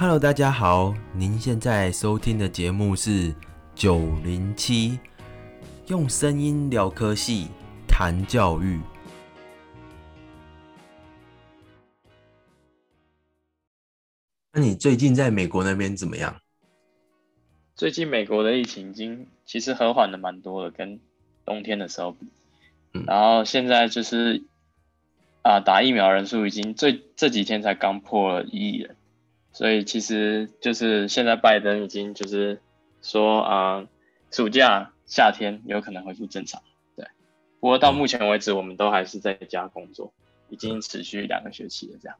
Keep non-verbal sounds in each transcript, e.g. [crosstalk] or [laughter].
Hello，大家好，您现在收听的节目是九零七，用声音聊科系，谈教育。那你最近在美国那边怎么样？最近美国的疫情已经其实和缓的蛮多了，跟冬天的时候比。嗯然后现在就是啊、打疫苗人数已经最这几天才刚破了一亿人，所以其实就是现在拜登已经就是说啊、暑假夏天有可能恢复正常。对，不过到目前为止，我们都还是在家工作，已经持续两个学期了这样。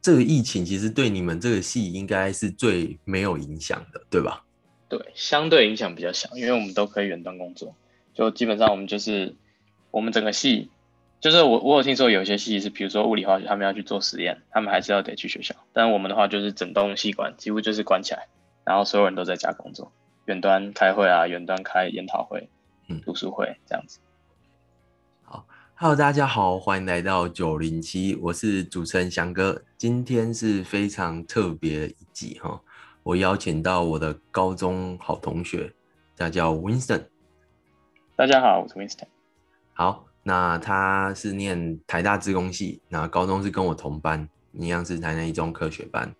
这个疫情其实对你们这个系应该是最没有影响的，对吧？对，相对影响比较小，因为我们都可以远端工作，就基本上我们就是我们整个系，就是我我有听说有一些系是，比如说物理化学，他们要去做实验，他们还是要得去学校，但我们的话就是整栋系馆几乎就是关起来，然后所有人都在家工作，远端开会啊，远端开研讨会、嗯读书会这样子。好 Hello，大家好，欢迎来到九零七，我是主持人翔哥。今天是非常特别的一集哈，我邀请到我的高中好同学，他叫 Winston。大家好，我是 Winston。好，那他是念台大资工系，那高中是跟我同班，一样是台南一中科学班。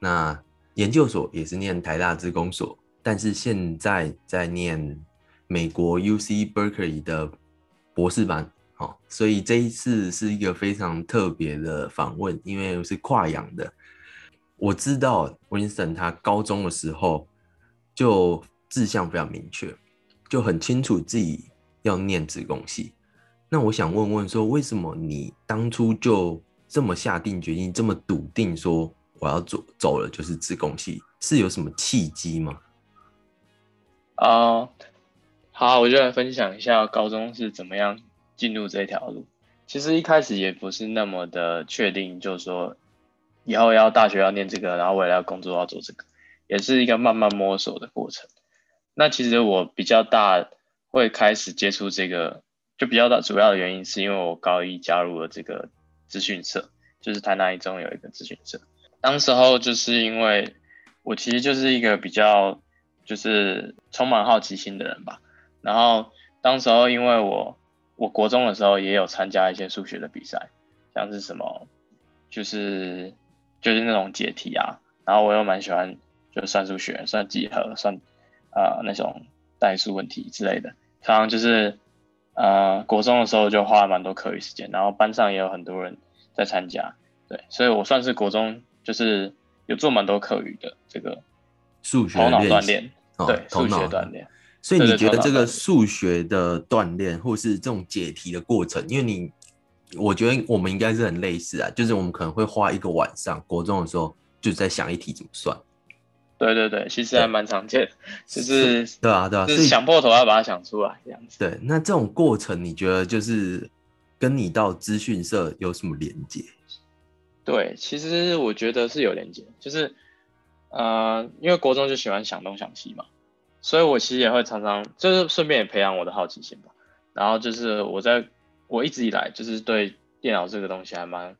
那研究所也是念台大资工所，但是现在在念美国 UC Berkeley 的博士班。好，所以这一次是一个非常特别的访问，因为是跨洋的。我知道 Winston 他高中的时候就志向非常明确，就很清楚自己要念职工系。那我想问问说，为什么你当初就这么下定决心，这么笃定说我要走走了就是自贡系，是有什么契机吗？啊、好，我就来分享一下高中是怎么样进入这条路。其实一开始也不是那么的确定，就是说以后要大学要念这个，然后未来要工作要做这个，也是一个慢慢摸索的过程。那其实我比较大会开始接触这个，就比较大主要的原因是因为我高一加入了这个资讯社，就是台南一中有一个资讯社。当时候就是因为我其实就是一个比较就是充满好奇心的人吧。然后当时候因为我我国中的时候也有参加一些数学的比赛，像是什么就是就是那种解题啊，然后我又蛮喜欢就算数学、算几何、算呃那种代数问题之类的，常常就是呃国中的时候就花了蛮多课余时间，然后班上也有很多人在参加，对，所以我算是国中就是有做蛮多课余的这个数学头脑锻炼，哦对数学锻炼。所以你觉得这个数学的锻炼，或是这种解题的过程，因为你，我觉得我们应该是很类似啊，就是我们可能会花一个晚上，国中的时候就在想一题怎么算，对对对，其实还蛮常见，就是对啊，对啊，就是想破头要把它想出来这样子。对，那这种过程你觉得就是跟你到资讯社有什么连接？对，其实我觉得是有连接，就是呃，因为国中就喜欢想东想西嘛，所以我其实也会常常就是顺便也培养我的好奇心吧。然后就是我在我一直以来就是对电脑这个东西还蛮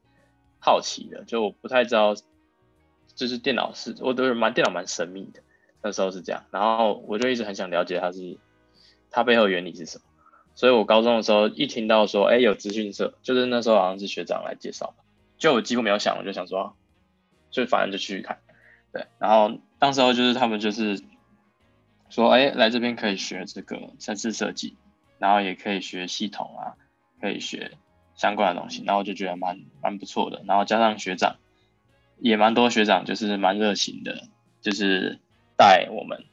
好奇的，就我不太知道，就是电脑是我都是蛮电脑蛮神秘的，那时候是这样，然后我就一直很想了解它是它背后原理是什么。所以我高中的时候一听到说，哎，有资讯社，就是那时候好像是学长来介绍，就我几乎没有想，我就想说，就反正就去看，对。然后当时候就是他们就是说，哎，来这边可以学这个城市设计，然后也可以学系统啊，可以学相关的东西，然后就觉得蛮蛮不错的。然后加上学长也蛮多学长就是蛮热情的，就是带我们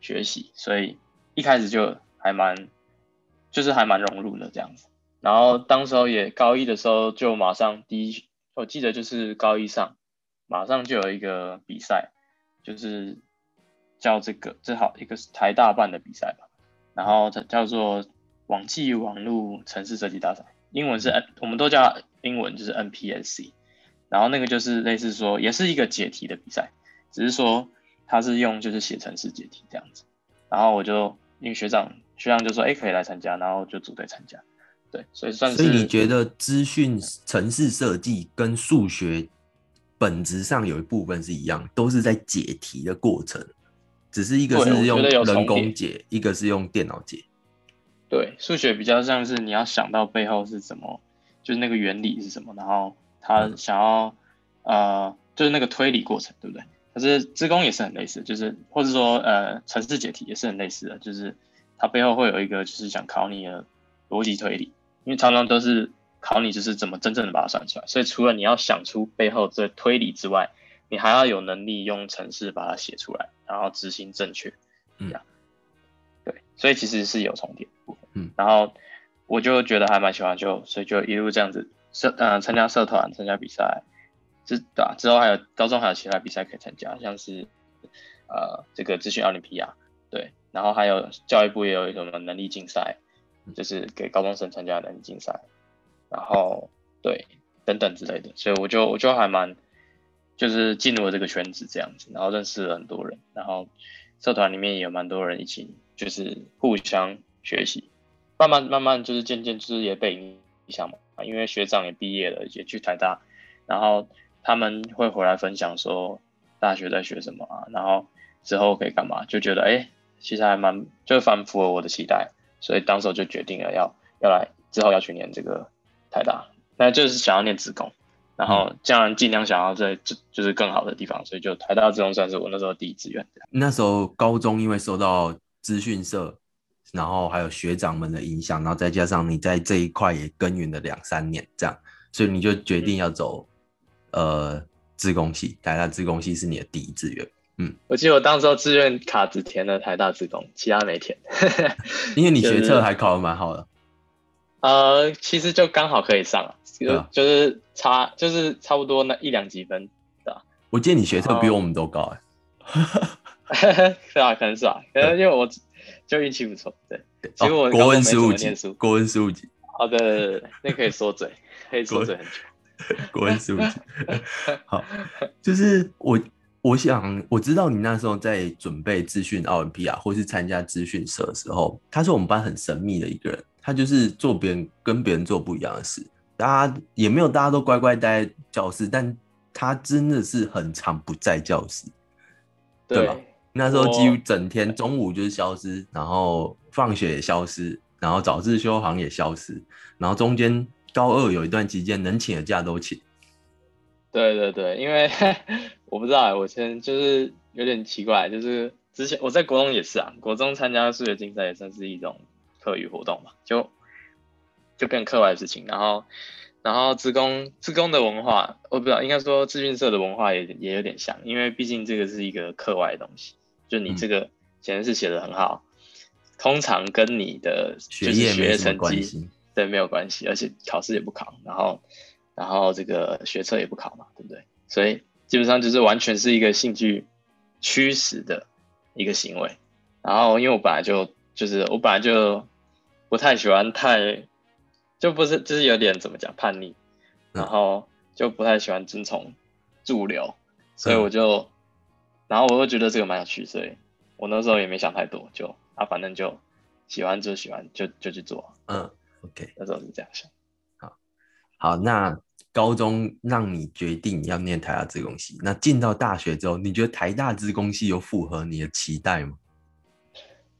学习，所以一开始就还蛮就是还蛮融入的这样子。然后当时候也高一的时候就马上第一，我记得就是高一上，马上就有一个比赛，就是叫这个这好一个台大办的比赛吧，然后它叫做网际网络城市设计大赛，英文是 N，我们都叫英文就是 NPSC，然后那个就是类似说也是一个解题的比赛，只是说他是用就是写程式解题这样子，然后我就因为学长学长就说哎可以来参加，然后就组队参加，对，所以算是所以你觉得资讯城市设计跟数学本质上有一部分是一样，都是在解题的过程，只是一个是用人工解，一个是用电脑解。对，数学比较像是你要想到背后是怎么，就是那个原理是什么，然后他嗯想要、呃，就是那个推理过程，对不对？可是自工也是很类似，就是或者说呃，程式解题也是很类似的，就是它背后会有一个就是想考你的逻辑推理，因为常常都是考你就是怎么真正的把它算出来，所以除了你要想出背后这推理之外，你还要有能力用程式把它写出来，然后执行正确，嗯这样。对，所以其实是有重叠的部分。嗯，然后我就觉得还蛮喜欢就，所以就一路这样子社呃参加社团、参加比赛，之对啊，之后还有高中还有其他比赛可以参加，像是呃这个资讯奥林匹亚，对，然后还有教育部也有什么能力竞赛，就是给高中生参加能力竞赛，然后对等等之类的，所以我就我就还蛮就是进入了这个圈子这样子，然后认识了很多人，然后社团里面也有蛮多人一起就是互相学习，慢慢慢慢就是渐渐就是也被影响嘛，因为学长也毕业了，也去台大，然后他们会回来分享说大学在学什么啊，然后之后可以干嘛，就觉得哎、诶其实还蛮就蛮符合我的期待，所以当时候就决定了要要来之后要去念这个台大，那就是想要念职工。然后这样尽量想要在就就是更好的地方，所以就台大职工算是我那时候第一志愿。那时候高中因为受到资讯社，然后还有学长们的影响，然后再加上你在这一块也耕耘了两三年，这样，所以你就决定要走、呃自工系，台大自工系是你的第一志愿，嗯。我记得我当时候志愿卡只填了台大自工，其他没填。[laughs] 因为你学就是测还考得蛮好的，呃，其实就刚好可以上了，就、啊。就是差就是差不多那一两几分，我记得你学测比哦我们都高哎、[laughs] 是啊，可能是啊，可能因为我就运气不错，对。其实我哦、国文十五级国文十五级，哦，对对对对，那可以说嘴，可以说嘴很久。国文 [laughs] 十五级。[laughs] 好，就是我我想我知道你那时候在准备资讯奥林匹亚或是参加资讯社的时候，他是我们班很神秘的一个人，他就是做别人跟别人做不一样的事，大家也没有大家都乖乖待在教室，但他真的是很常不在教室。对吧那时候几乎整天中午就是消失，然后放学也消失，然后早自修好像也消失，然后中间高二有一段期间能请的假都请。对对对，因为 [laughs] 我不知道欸，我现在就是有点奇怪，就是之前我在国中也是啊，国中参加数学竞赛也算是一种课余活动嘛，就就变课外的事情，然后然后职工职工的文化，我不知道应该说资讯社的文化也也有点像，因为毕竟这个是一个课外的东西，就你嗯这个显然是写的很好，通常跟你的学就是学业成绩。对，没有关系，而且考试也不考，然后然后这个学测也不考嘛，对不对？所以基本上就是完全是一个兴趣驱使的一个行为。然后因为我本来就就是我本来就不太喜欢太就不是就是有点怎么讲叛逆，嗯然后就不太喜欢遵从主流，所以嗯我就然后我又觉得这个蛮有趣，所以我那时候也没想太多，就啊反正就喜欢就喜欢就就去做，嗯，OK，那时候是这样想。好，那高中让你决定要念台大资工系，那进到大学之后，你觉得台大资工系有符合你的期待吗？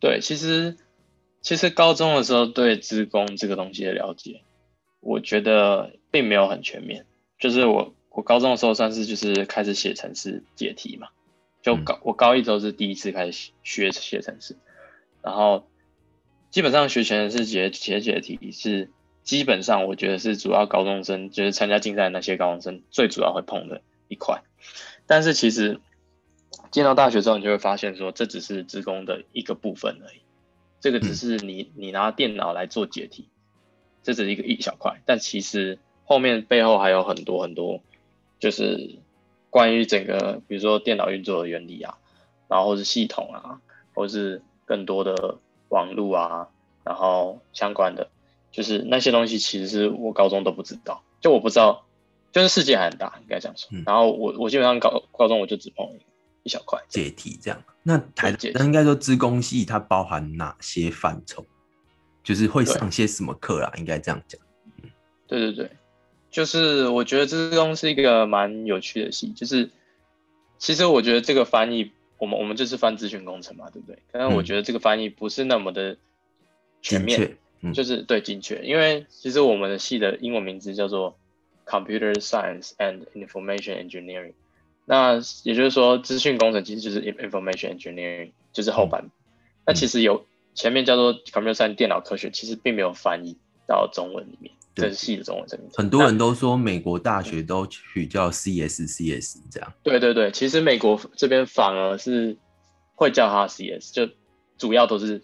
对，其实其实高中的时候对资工这个东西的了解，我觉得并没有很全面。就是我我高中的时候算是就是开始写程式解题嘛，就嗯。高、我高一时候是第一次开始学写程式，然后基本上学程式解写解题是基本上我觉得是主要高中生就是参加竞赛那些高中生最主要会碰的一块，但是其实进到大学之后，你就会发现说，这只是职工的一个部分而已。这个只是你你拿电脑来做解题，这只是一个一小块，但其实后面背后还有很多很多，就是关于整个比如说电脑运作的原理啊，然后是系统啊，或是更多的网络啊，然后相关的，就是那些东西其实是我高中都不知道，就我不知道，就是世界还很大，应该这样说。嗯然后我我基本上高高中我就只碰一一小块，解题这样。那台那应该说资工系它包含哪些范畴？就是会上些什么课啦？应该这样讲。对对对，就是我觉得资工是一个蛮有趣的戏，就是其实我觉得这个翻译，我们我们就是翻资讯工程嘛，对不对？但是我觉得这个翻译不是那么的全面，就是对精确，因为其实我们的系的英文名字叫做 Computer Science and Information Engineering，那也就是说资讯工程其实就是 Information Engineering，就是后半。那其实有前面叫做 Computer Science 电脑科学，其实并没有翻译到中文里面。这是系的中文名很多人都说美国大学都取叫 CS CS 这样。对对对，其实美国这边反而是会叫它 CS，就主要都是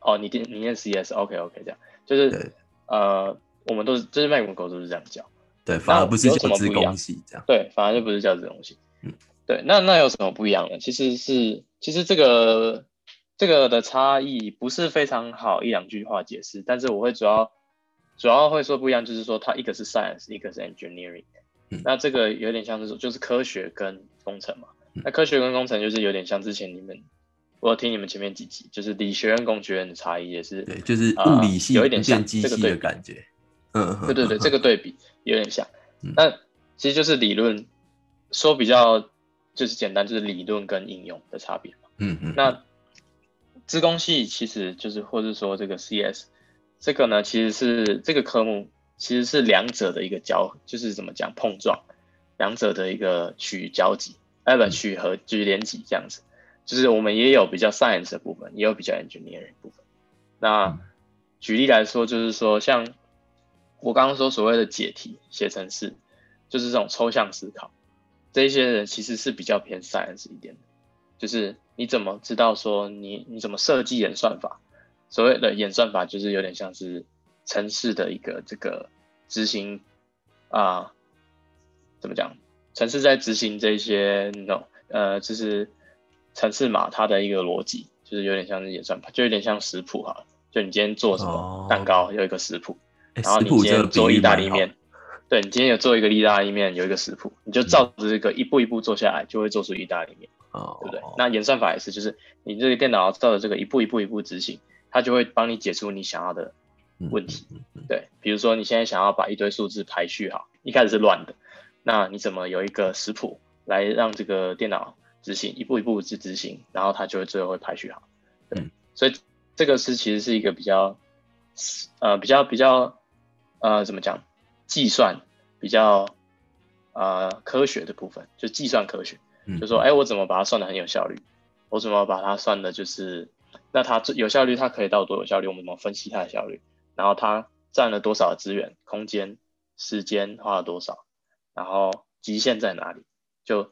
哦，你念你念 CS，OK OK 这样，就是呃，我们都是就是美国都是这样叫。对，反而不是叫资工系这样。对，反而就不是叫资工系。嗯，对，那那有什么不一样呢？其实是其实这个这个的差异不是非常好一两句话解释，但是我会主要。主要会说不一样，就是说它一个是 science，一个是 engineering。那这个有点像是说，就是科学跟工程嘛。那科学跟工程就是有点像之前你们，我听你们前面几集，就是理学院、工学院的差异也是。对，就是物理系有一点像这个对感觉。嗯，对对对，这个对比有点像。那其实就是理论，说比较就是简单，就是理论跟应用的差别嘛。嗯嗯。那资工系其实就是，或者说这个 CS。这个呢，其实是这个科目其实是两者的一个交，就是怎么讲碰撞，两者的一个取交集，哎不取和取连集这样子，就是我们也有比较 science 的部分，也有比较 engineering 部分。那举例来说，就是说像我刚刚说所谓的解题、写程式，就是这种抽象思考，这一些人其实是比较偏 science 一点的，就是你怎么知道说你你怎么设计演算法？所谓的演算法就是有点像是城市的一个这个执行啊，怎么讲？城市在执行这些那种呃，就是城市码它的一个逻辑，就是有点像是演算法，就有点像食谱哈。就你今天做什么蛋糕有一个食谱，然后你今天做意大利面，对你今天有做一个意大利面有一个食谱，你就照着这个一步一步做下来，就会做出意大利面，对不对？那演算法也是，就是你这个电脑照着这个一步一步一步执行。它就会帮你解出你想要的问题，对，比如说你现在想要把一堆数字排序好，一开始是乱的，那你怎么有一个食谱来让这个电脑执行，一步一步去执行，然后它就会最后会排序好，对，所以这个是其实是一个比较，呃，比较比较，呃，怎么讲，计算比较，呃，科学的部分，就计算科学，就说，哎，我怎么把它算的很有效率，我怎么把它算的就是。那它有效率，它可以到多有效率？我们怎么分析它的效率？然后它占了多少资源、空间、时间花了多少？然后极限在哪里？就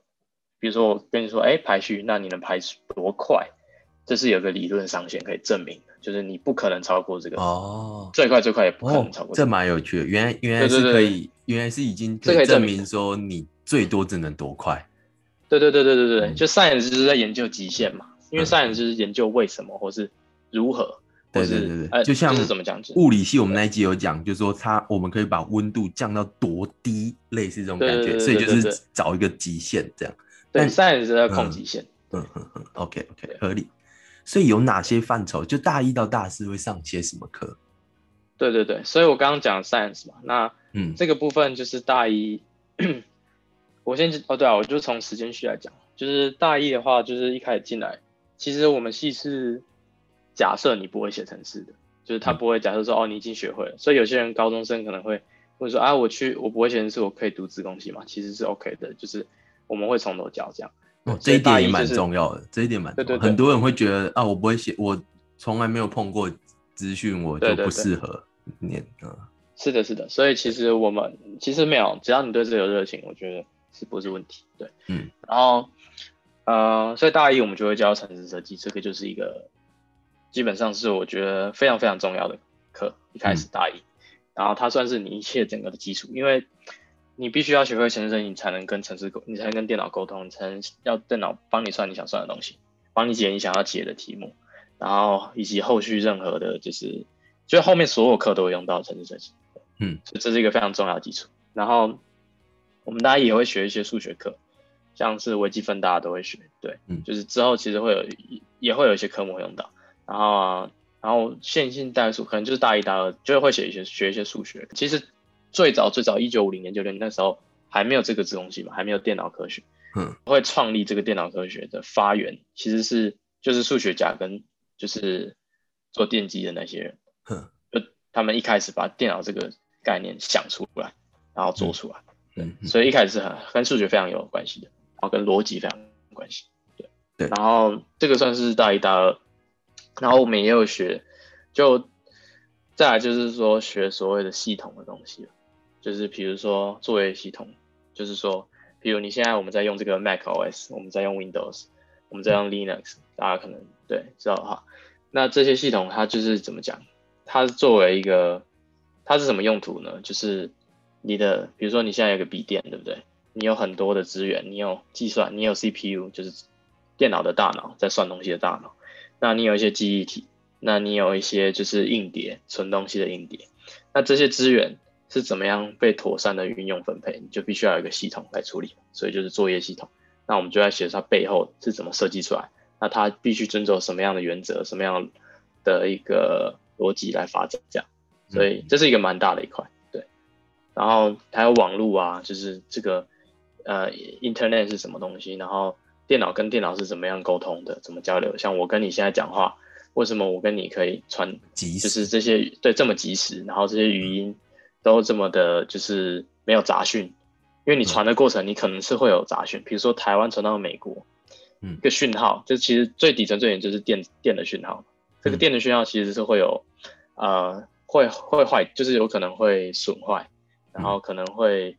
比如说我跟你说，哎，排序，那你能排多快？这是有个理论上限可以证明的，就是你不可能超过这个哦，最快最快也不可能超过。这蛮有趣的，原来原来是可以，原来是已经可以证明说你最多只能多快。对对对对对对，就 science 就是在研究极限嘛。因为 science 就是研究为什么或是如何，对对对对，就像是怎么讲？物理系我们那一集有讲，就是说它我们可以把温度降到多低，类似这种感觉，所以就是找一个极限这样。但 science 是在控极限。嗯嗯嗯，OK OK，合理。所以有哪些范畴？就大一到大四会上些什么课？对对对，所以我刚刚讲 science 嘛，那嗯，这个部分就是大一。[coughs] 我先哦对啊，我就从时间序来讲，就是大一的话，就是一开始进来。其实我们系是假设你不会写程式的，就是他不会假设说哦你已经学会了，所以有些人高中生可能会会说啊我去我不会写程式，我可以读自工系嘛？其实是 OK 的，就是我们会从头教这样。哦，这一点也蛮重要的，这一点蛮对对。很多人会觉得啊我不会写，我从来没有碰过资讯，我就不适合念啊。是的，是的，所以其实我们其实没有，只要你对这有热情，我觉得是不是问题？对，嗯，然后。呃，所以大一我们就会教城市设计，这个就是一个基本上是我觉得非常非常重要的课。一开始大一，然后它算是你一切整个的基础，因为你必须要学会城市设计，你才能跟城市沟，你才能跟电脑沟通，你才能要电脑帮你算你想算的东西，帮你解你想要解的题目，然后以及后续任何的，就是就后面所有课都会用到城市设计。嗯，所以这是一个非常重要的基础。然后我们大一也会学一些数学课。像是微积分，大家都会学，对，嗯，就是之后其实会有，也会有一些科目会用到，然后啊，然后线性代数可能就是大一、大二就会写一些学一些数学。其实最早最早一九五零年九零那时候还没有这个自动系嘛，还没有电脑科学，嗯，会创立这个电脑科学的发源其实是就是数学家跟就是做电机的那些人，嗯，就他们一开始把电脑这个概念想出来，然后做出来，嗯，所以一开始是很跟数学非常有关系的，然后跟逻辑非常有关系，对对然后这个算是大一大二，然后我们也有学，就再来就是说学所谓的系统的东西了，就是比如说作业系统，就是说，比如你现在我们在用这个 Mac OS，我们在用 Windows，我们在用 Linux，大家可能对知道哈。那这些系统它就是怎么讲？它作为一个，它是什么用途呢？就是你的，比如说你现在有个笔电，对不对？你有很多的资源，你有计算，你有 CPU，就是电脑的大脑在算东西的大脑。那你有一些记忆体，那你有一些就是硬碟存东西的硬碟。那这些资源是怎么样被妥善的运用分配？你就必须要有一个系统来处理，所以就是作业系统。那我们就在写它背后是怎么设计出来。那它必须遵守什么样的原则，什么样的一个逻辑来发展，这样，所以这是一个蛮大的一块，对。然后还有网络啊，就是这个呃，Internet 是什么东西？然后电脑跟电脑是怎么样沟通的，怎么交流？像我跟你现在讲话，为什么我跟你可以传，及就是这些对这么及时，然后这些语音都这么的，就是没有杂讯，因为你传的过程，你可能是会有杂讯，比如说台湾传到美国。嗯一个讯号，就其实最底层最远就是电电的讯号。这个电的讯号其实是会有，呃，会会坏，就是有可能会损坏，然后可能会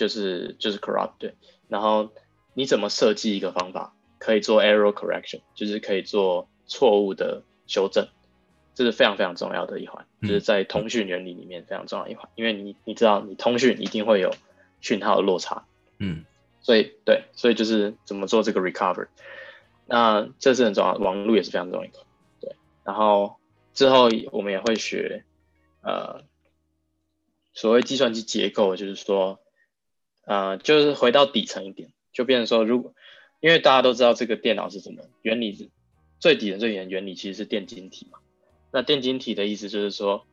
就是就是 corrupt 对。然后你怎么设计一个方法，可以做 error correction，就是可以做错误的修正，这是非常非常重要的一环，就是在通讯原理里面非常重要的一环，因为你你知道你通讯一定会有讯号的落差，嗯所以对，所以就是怎么做这个 recover，那这是很重要，网络也是非常重要的。对，然后之后我们也会学，呃，所谓计算机结构，就是说，呃，就是回到底层一点，就变成说，如果因为大家都知道这个电脑是什么原理是最底层最底层原理其实是电晶体嘛，那电晶体的意思就是说，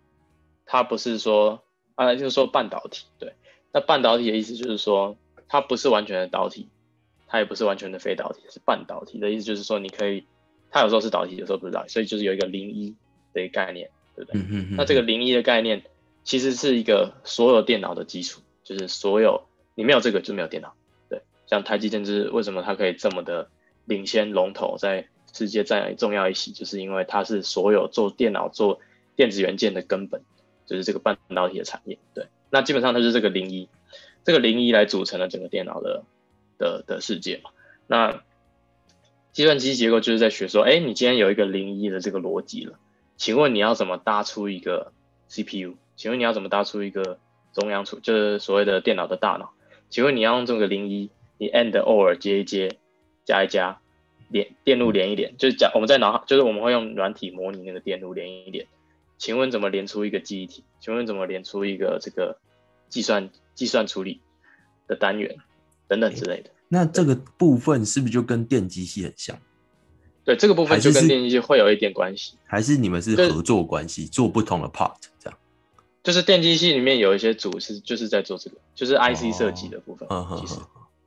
它不是说啊，就是说半导体，对，那半导体的意思就是说。它不是完全的导体，它也不是完全的非导体，是半导体的意思就是说，你可以，它有时候是导体，有时候不是导体，所以就是有一个零一的一个概念，对不对？嗯嗯那这个零一的概念其实是一个所有电脑的基础，就是所有你没有这个就没有电脑。对，像台积电是为什么它可以这么的领先龙头，在世界占重要一席，就是因为它是所有做电脑做电子元件的根本，就是这个半导体的产业。对，那基本上它是这个零一。这个零一来组成了整个电脑的的的世界嘛？那计算机结构就是在学说，哎，你今天有一个零一的这个逻辑了，请问你要怎么搭出一个 CPU？请问你要怎么搭出一个中央处，就是所谓的电脑的大脑？请问你要用这个零一，你 and or 接一接，加一加，连电路连一连，就是讲我们在脑，就是我们会用软体模拟那个电路连一连。请问怎么连出一个记忆体？请问怎么连出一个这个计算？计算处理的单元等等之类的，那这个部分是不是就跟电机系很像？对，这个部分就跟电机系会有一点关系。还是你们是合作关系，做不同的 part 这样？就是电机系里面有一些组是就是在做这个，就是 IC 设计的部分。哦、其实，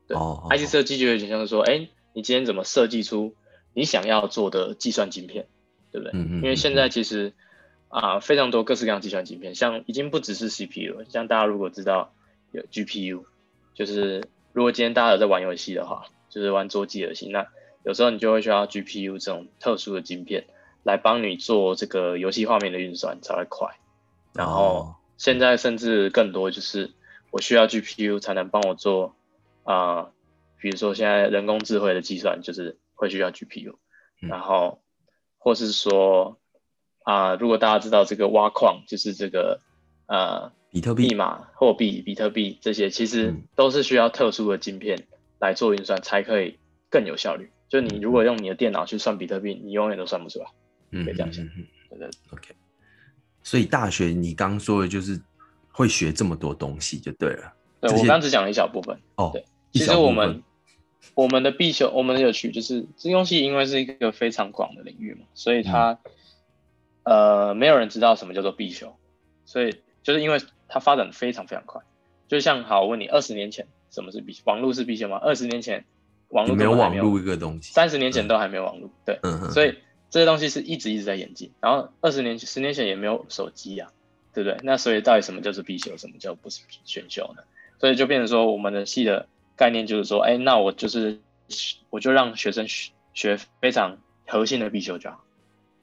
对、哦、，IC 设计就有点像是说，哎，你今天怎么设计出你想要做的计算晶片，对不对？嗯嗯。因为现在其实啊、呃，非常多各式各样计算晶片，像已经不只是 CPU 了，像大家如果知道。有 GPU，就是如果今天大家有在玩游戏的话，就是玩桌机游戏，那有时候你就会需要 GPU 这种特殊的晶片来帮你做这个游戏画面的运算才会快。然后现在甚至更多就是我需要 GPU 才能帮我做啊、呃，比如说现在人工智慧的计算就是会需要 GPU，然后或是说啊、呃，如果大家知道这个挖矿，就是这个呃。比特币、密码、货币、比特币这些，其实都是需要特殊的晶片来做运算，才可以更有效率。就你如果用你的电脑去算比特币，你永远都算不出来。嗯，可以这样想。嗯对对。OK。所以大学你刚说的就是会学这么多东西就对了。对我刚只讲了一小部分。哦。对，其实我们我们的必修，我们的有趣就是这东西，因为是一个非常广的领域嘛，所以它、嗯、呃没有人知道什么叫做必修，所以就是因为。它发展的非常非常快。就像好，我问你，二十年前什么是必网络是必修吗？二十年前网络没有网络络一个东西，三十年前都还没有网络，对，所以这些东西是一直一直在演进。然后二十年十年前也没有手机呀，对不对？那所以到底什么叫做必修，什么叫不是选修呢？所以就变成说，我们的系的概念就是说，哎，那我就是我就让学生学学非常核心的必修就好，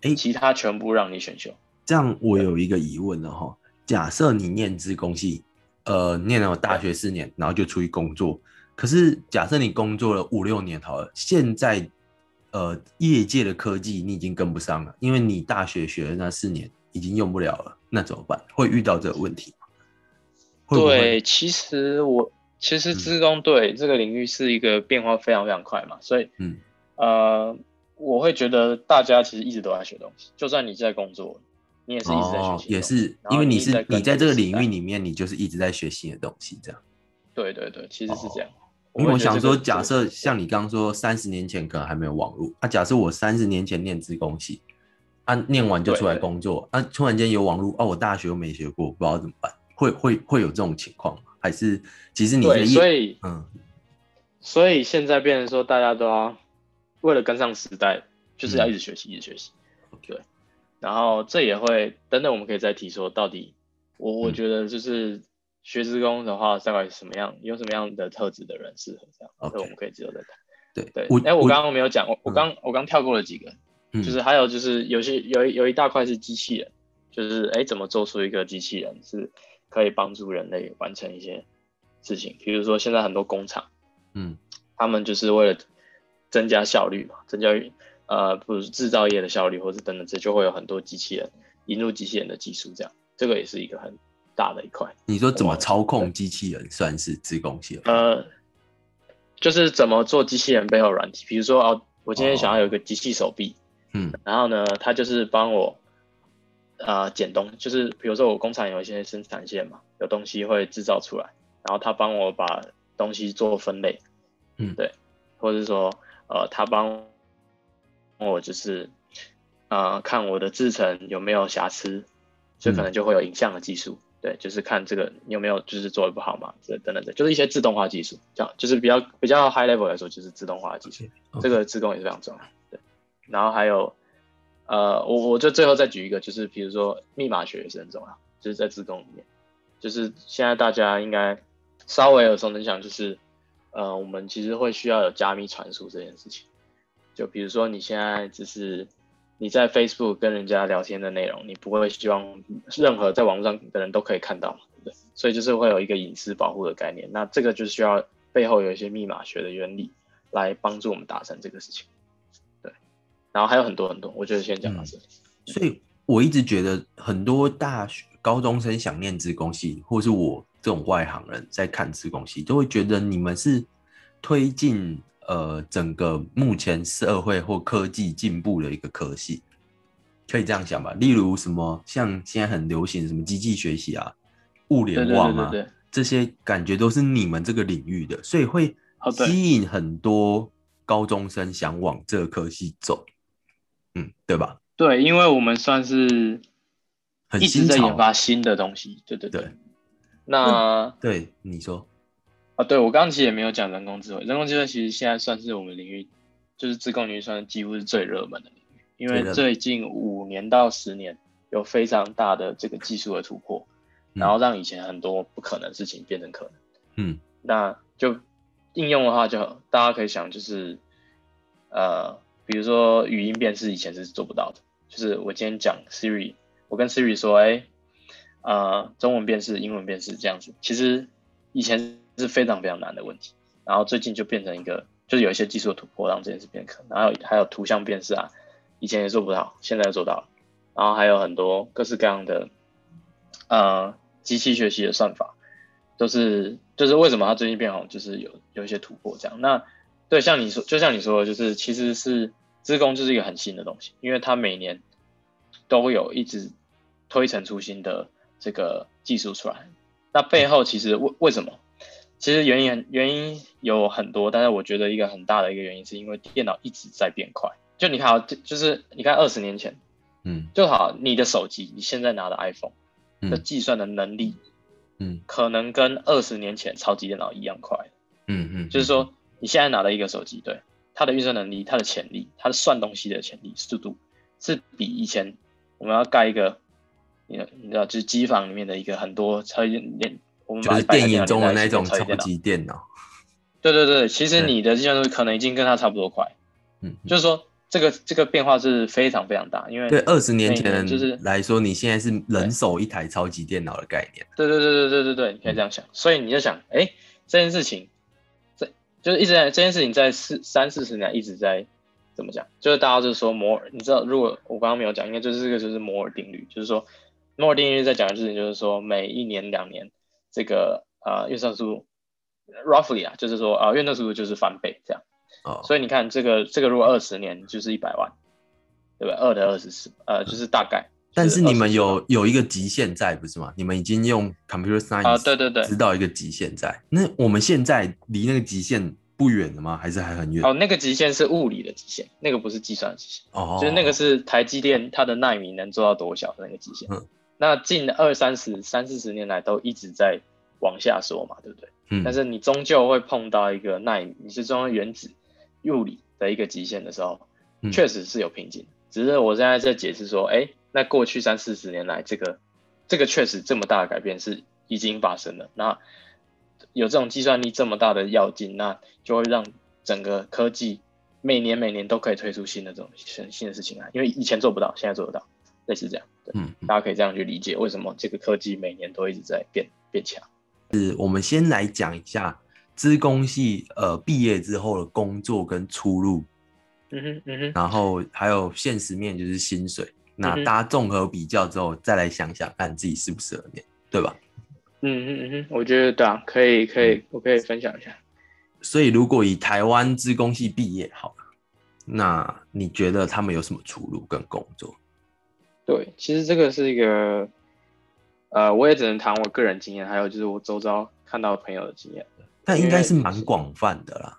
哎，其他全部让你选修。这样我有一个疑问了哈，假设你念资工系，呃，念了大学四年，然后就出去工作，可是假设你工作了五六年好了，现在呃业界的科技你已经跟不上了，因为你大学学的那四年已经用不了了，那怎么办？会遇到这个问题吗？对，其实我其实资工对这个领域是一个变化非常非常快嘛，所以嗯呃，我会觉得大家其实一直都在学东西，就算你在工作，你也是一直在学习，也是因为你是你在这个领域里面，你就是一直在学新的东西，这样。对对对，其实是这样。因为我想说，假设像你刚刚说，三十年前可能还没有网络，啊，假设我三十年前念资工系，啊，念完就出来工作，啊，突然间有网络，啊，我大学又没学过，不知道怎么办。会会会有这种情况吗？还是其实你对，所以嗯，所以现在变成说，大家都要为了跟上时代，就是要一直学习，一直学习。对，然后这也会等等，我们可以再提说，到底我我觉得就是学职工的话，大概什么样，有什么样的特质的人适合这样？这我们可以之后再谈。对对，哎，我刚刚没有讲，我我刚我刚跳过了几个，就是还有就是有些有有一大块是机器人，就是哎怎么做出一个机器人是。可以帮助人类完成一些事情，比如说现在很多工厂，嗯，他们就是为了增加效率嘛，增加呃，不是制造业的效率，或是等等，这就会有很多机器人引入机器人的技术，这样，这个也是一个很大的一块。你说怎么操控机器人算是自贡系？呃，就是怎么做机器人背后软体，比如说哦，我今天想要有一个机器手臂，嗯，然后呢，它就是帮我。啊，剪东就是比如说我工厂有一些生产线嘛，有东西会制造出来，然后他帮我把东西做分类，嗯，对，或者说呃，他帮我就是呃看我的制成有没有瑕疵，所以可能就会有影像的技术，对，就是看这个你有没有就是做的不好嘛，这等等的，就是一些自动化技术，这样就是比较比较 high level 来说就是自动化技术，这个自动也是非常重要，对，然后还有。呃，我我就最后再举一个，就是比如说密码学也是很重要，就是在自动里面，就是现在大家应该稍微耳熟能详，就是呃，我们其实会需要有加密传输这件事情。就比如说你现在就是你在 Facebook 跟人家聊天的内容，你不会希望任何在网络上的人都可以看到嘛，对不对？所以就是会有一个隐私保护的概念，那这个就需要背后有一些密码学的原理来帮助我们达成这个事情。对然后还有很多很多，我觉得先讲到这里。所以我一直觉得很多大学高中生想念自工系，或是我这种外行人在看自工系，都会觉得你们是推进呃整个目前社会或科技进步的一个科系，可以这样想吧？例如什么像现在很流行什么机器学习啊、物联网啊，这些感觉都是你们这个领域的，所以会吸引很多高中生想往这个科系走。嗯，对吧？对，因为我们算是一直在研发新的东西。对对对。那对你说啊，对我刚刚其实也没有讲人工智慧。人工智慧其实现在算是我们领域，就是自贡领域算几乎是最热门的领域，因为最近五年到十年有非常大的这个技术的突破，然后让以前很多不可能事情变成可能。嗯，那就应用的话，就大家可以想，就是呃。比如说语音辨识以前是做不到的，就是我今天讲 Siri，我跟 Siri 说，哎，呃，中文辨识、英文辨识这样子，其实以前是非常非常难的问题，然后最近就变成一个，就是有一些技术的突破让这件事变可能，然后还有图像辨识啊，以前也做不到，现在做到了，然后还有很多各式各样的，呃，机器学习的算法，都是就是为什么它最近变好，就是有有一些突破这样，那。对，像你说，就像你说的，就是其实是自工就是一个很新的东西，因为它每年都有一直推陈出新的这个技术出来。那背后其实为为什么？其实原因原因有很多，但是我觉得一个很大的一个原因是因为电脑一直在变快。就你看，就就是你看二十年前，嗯，就好，你的手机，你现在拿的 iPhone 的计算的能力嗯可能跟二十年前超级电脑一样快。嗯嗯，就是说，你现在拿的一个手机，对它的运算能力、它的潜力、它的算东西的潜力、速度，是比以前我们要盖一个，你你知道，就是机房里面的一个很多超级电，我们就是电影中的那那种超超级电脑。对对对，其实嗯你的计算速度可能已经跟它差不多快，嗯，嗯就是说这个这个变化是非常非常大，因为对，二十年前就是来说，你现在是人手一台超级电脑的概念。对对对对对对对，你可以这样想，所以你就想，哎，这件事情，这就是一直在这件事情在四三四十年一直在怎么讲？就是大家就是说摩尔，你知道，如果我刚刚没有讲，应该就是这个就是摩尔定律，就是说摩尔定律在讲的事情就是说每一年两年这个啊运算速度 roughly 啊，就是说啊、呃、运算速度就是翻倍这样，哦，所以你看这个这个如果二十年就是一百万，对吧？二的二十四，呃，就是大概。但是你们有有一个极限在，不是吗？你们已经用 computer science 啊对对对知道一个极限在。那我们现在离那个极限不远了吗？还是还很远？哦，那个极限是物理的极限，那个不是计算的极限。哦，就是那个是台积电它的纳米能做到多小的那个极限。嗯那近二三十、三四十年来都一直在往下缩嘛，对不对？嗯，但是你终究会碰到一个纳米，你是中原子物理的一个极限的时候，嗯确实是有瓶颈。只是我现在在解释说，哎，那过去三四十年来，这个这个确实这么大的改变是已经发生了。那有这种计算力这么大的要进，那就会让整个科技每年每年都可以推出新的这种新新的事情来，因为以前做不到，现在做得到，类似这样。对，嗯，嗯大家可以这样去理解为什么这个科技每年都一直在变变强。是我们先来讲一下资工系呃毕业之后的工作跟出路，嗯哼，嗯哼，然后还有现实面就是薪水。那大家综合比较之后，再来想想看自己适不适合念，对吧？嗯哼，嗯哼，我觉得对啊，可以，可以，我可以分享一下。所以如果以台湾资工系毕业好了，那你觉得他们有什么出路跟工作？对，其实这个是一个，呃，我也只能谈我个人经验，还有就是我周遭看到朋友的经验。但应该是蛮广泛的啦。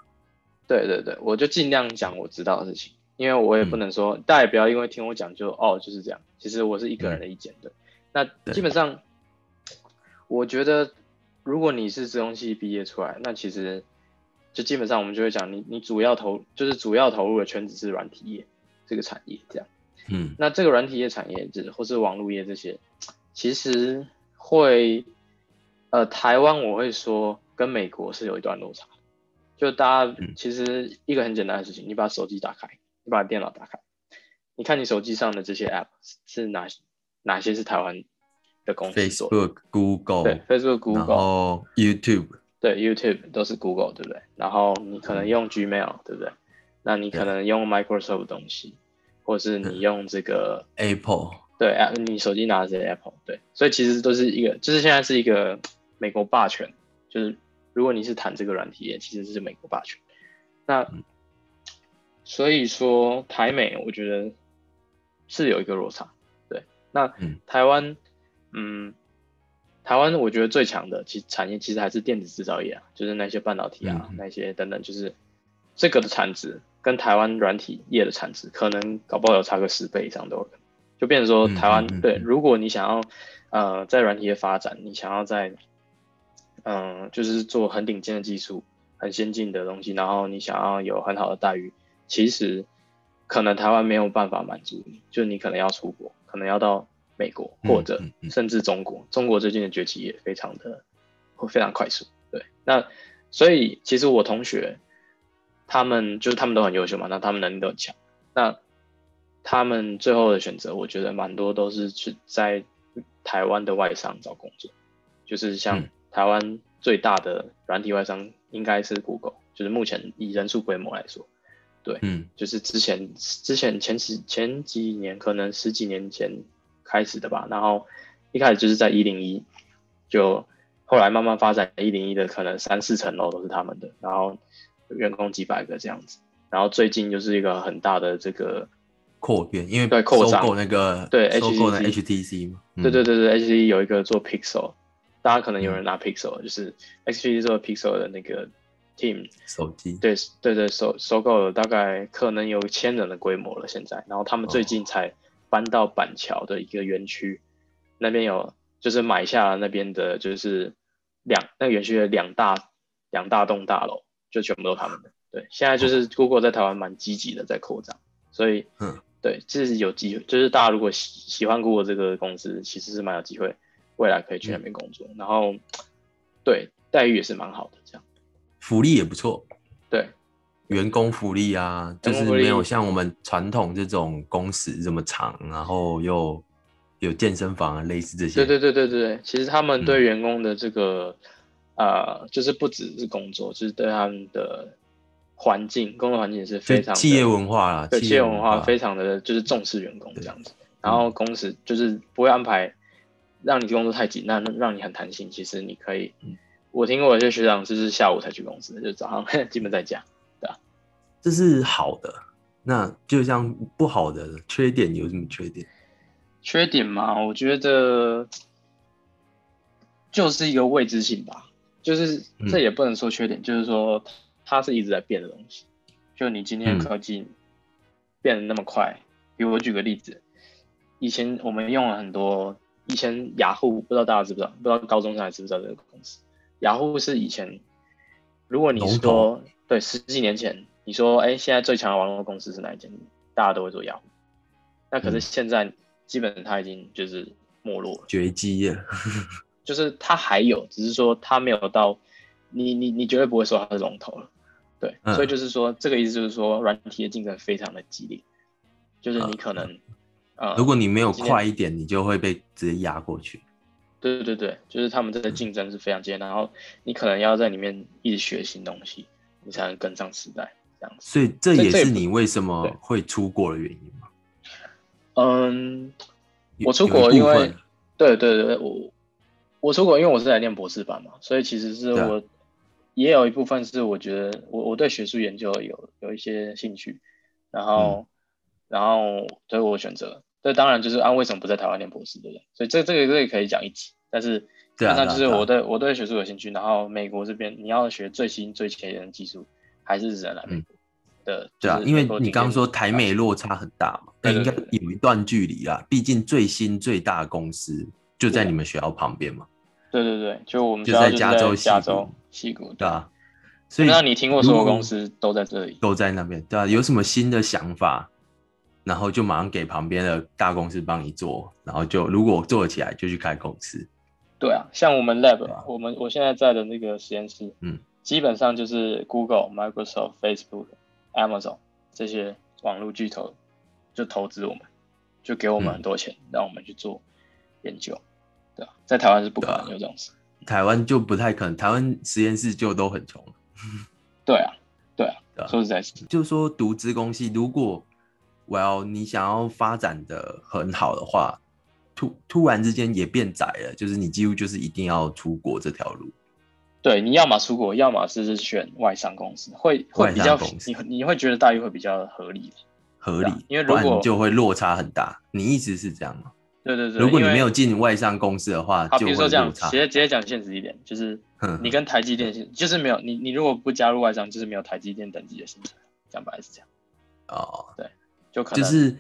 对对对，我就尽量讲我知道的事情，因为我也不嗯能说、大家也不要因为听我讲就哦就是这样。其实我是一个人的意见对。那基本上，我觉得如果你是资工系毕业出来，那其实就基本上我们就会讲你你主要投就是主要投入的圈子是软体业这个产业这样。嗯那这个软体业产业，这或是网络业这些，其实会，呃，台湾我会说跟美国是有一段落差。就大家嗯其实一个很简单的事情，你把手机打开，你把电脑打开，你看你手机上的这些 app 是哪哪些是台湾的公司？，Facebook、Google，对，Facebook、Google，后 YouTube，对，YouTube 都是 Google，对不对？然后你可能用 Gmail，对不对？那你可能用 Microsoft 的东西，或是你用这个 Apple，对，App 你手机拿的是 Apple，对，所以其实都是一个，就是现在是一个美国霸权，就是如果你是谈这个软体业，其实是美国霸权。那嗯。所以说台美，我觉得是有一个落差，对。那嗯。台湾，嗯，台湾我觉得最强的其产业其实还是电子制造业啊，就是那些半导体啊，嗯。那些等等，就是这个的产值跟台湾软体业的产值，可能搞不好有差个十倍以上都有可能。就变成说嗯台湾、嗯嗯对，嗯如果你想要呃在软体业发展，你想要在嗯、就是做很顶尖的技术、很先进的东西，然后你想要有很好的待遇，其实可能台湾没有办法满足你，就你可能要出国，可能要到美国嗯或者甚至中国。中国最近的崛起也非常的会非常快速，对。那所以其实我同学他们就是他们都很优秀嘛，那他们能力都很强，那他们最后的选择，我觉得蛮多都是去在台湾的外商找工作，就是像嗯。台湾最大的软体外商应该是 Google，就是目前以人数规模来说，对，嗯。就是之前之前前几前几年，可能十几年前开始的吧。然后一开始就是在一零一，就后来慢慢发展一零一的，可能三四层楼都是他们的，然后员工几百个这样子。然后最近就是一个很大的这个，扩编，因为对扩张那个对收购的 HTC HTC 嘛，嗯对对对对，HTC 有一个做 Pixel，大家可能有人拿 Pixel，、就是 HTC 做 Pixel 的那个 team，手机，对对对，收收购了大概可能有千人的规模了，现在。然后他们最近才搬到板桥的一个园区，那边有就是买下那边的，就是两那个园区的两大两大栋大楼，就全部都他们的。对，现在就是 Google 在台湾蛮积极的在扩张，所以嗯，对，这是有机会，就是大家如果喜喜欢 Google 这个公司，其实是蛮有机会未来可以去那边工作，然后对待遇也是蛮好的，这样。福利也不错，对。员工福利啊，就是没有像我们传统这种工时这么长，然后又有健身房啊，类似这些。对对对对对对，其实他们嗯。对员工的这个、呃，就是不只是工作，就是对他们的环境，工作环境也是非常企业文化啦，对企业文文化非常的就是重视员工这样子，然嗯后公司就是不会安排让你工作太紧，那让你很弹性。其实你可以，嗯我听过有些学长就是下午才去公司，就早上 [laughs] 基本在家。对吧这是好的。那就像不好的缺点有什么缺点？缺点嘛，我觉得就是一个未知性吧，就是嗯这也不能说缺点，就是说它是一直在变的东西。就你今天嗯科技变得那么快，比如我举个例子，以前我们用了很多，以前雅虎不知道大家知不知道，不知道高中生还知不知道这个公司？雅虎是以前，如果你龙说对十几年前，你说哎现在最强的网络公司是哪一间？大家都会做雅虎。那可是嗯现在基本它已经就是没落了，绝迹了。就是它还有，只是说它没有到你你你绝对不会说它是龙头了，对，嗯所以就是说这个意思就是说软体的竞争非常的激烈，就是你可能呃，如果你没有快一点，你就会被直接压过去。对对对，就是他们这个竞争是非常激烈，然后你可能要在里面一直学新东西，你才能跟上时代这样子。所以这也是你为什么会出国的原因吗？嗯，我出国因为对对对，我我出国因为我是来念博士班嘛，所以其实是我、也有一部分是我觉得我我对学术研究有有一些兴趣，然后、嗯。然后所以我选择，这当然就是啊为什么不在台湾念博士，对不对？所以这这个这个可以讲一集，但是基对啊本上就是我对我对学术有兴趣，然后美国这边你要学最新最前沿的技术，还是只能来美国的，对啊，因为你刚刚说台美落差很大嘛，那应该对对对。有一段距离啦。毕竟最新最大的公司就在你们学校旁边嘛，对对对，就我们就在加州加州西谷，对。啊。所以那你听过所有公司都在这里？都在那边，对啊，有什么新的想法，然后就马上给旁边的大公司帮你做，然后就如果做得起来，就去开公司。对啊，像我们 lab，、啊。我们我现在在的那个实验室，嗯，基本上就是 Google、Microsoft、Facebook、Amazon 这些网络巨头就投资我们，就给我们嗯。很多钱，让我们去做研究，对啊，在台湾是不可能有这种事。台湾就不太可能，台湾实验室就都很穷。对啊，对啊，对啊说实在是，就是说读资工系，如果 well 你想要发展的很好的话，突突然之间也变窄了，就是你几乎就是一定要出国这条路。对，你要么出国，要么是选外商公司，会会比较你你会觉得待遇会比较合理合理因为不如果就会落差很大。你意思是这样吗？对对对，如果你没有进外商公司的话，好，就比如说这样，直。接直接讲现实一点，就是你跟台积电是就是没有你你如果不加入外商，就是没有台积电等级的薪水，讲白了是这样，哦，对就可能就是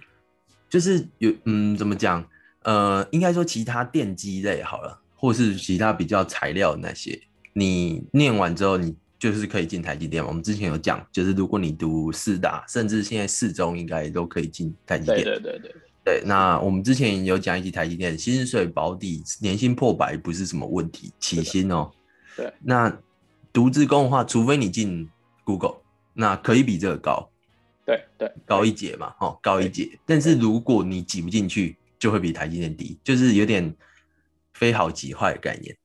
就是有嗯，怎么讲？呃，应该说其他电机类好了，或是其他比较材料那些，你念完之后，你就是可以进台积电嘛。我们之前有讲，就是如果你读四大，甚至现在四中应该都可以进台积电。对对对，对，那我们之前有讲一集台积电薪水保底，年薪破百不是什么问题，起薪哦。对，那独资工的话，除非你进 Google，那可以比这个高，对对高一截嘛，哦，高一截。但是如果你挤不进去，就会比台积电低，就是有点非好即坏的概念。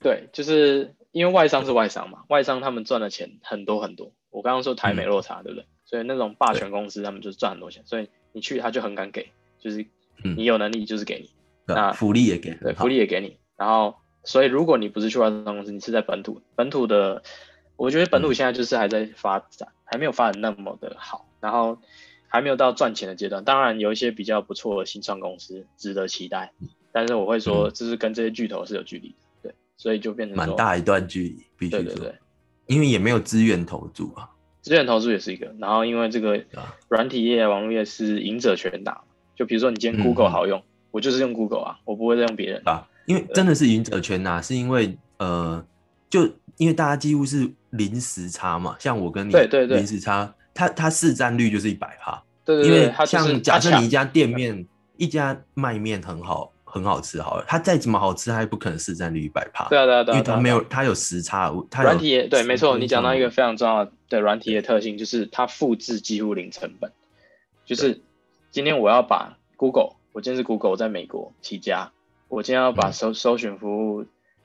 对，就是因为外商是外商嘛，外商他们赚的钱很多很多。我刚刚说台美落差，对不对？所以那种霸权公司他们就是赚很多钱，所以你去他就很敢给，就是嗯你有能力就是给你，那福利也给对，福利也给你。然后，所以如果你不是去外商公司，你是在本土，本土的，我觉得本土嗯现在就是还在发展，还没有发展那么的好，然后还没有到赚钱的阶段。当然有一些比较不错的新创公司值得期待，但是我会说，嗯这是跟这些巨头是有距离的，对，所以就变成，蛮大一段距离，必须说，对对对，因为也没有资源投注啊。资源投资也是一个。然后因为这个啊软体业、网络业是赢者全打，就比如说你今天嗯 Google 嗯好用，我就是用 Google 啊，我不会再用别人。啊，因为真的是赢者圈呐、是因为呃，就因为大家几乎是零时差嘛，像我跟你对对对零时差，它它市占率就是一百趴，对对对，因为像假设你一家店面一家卖面很好很好吃好了，它再怎么好吃，它也不可能市占率一百趴，对啊对啊对啊，因为它没有它有时差，它有软体也对，没错，你讲到一个非常重要的软体的特性，就是它复制几乎零成本。就是今天我要把 Google，我今天是 Google，在美国起家，我今天要把嗯。搜搜寻服务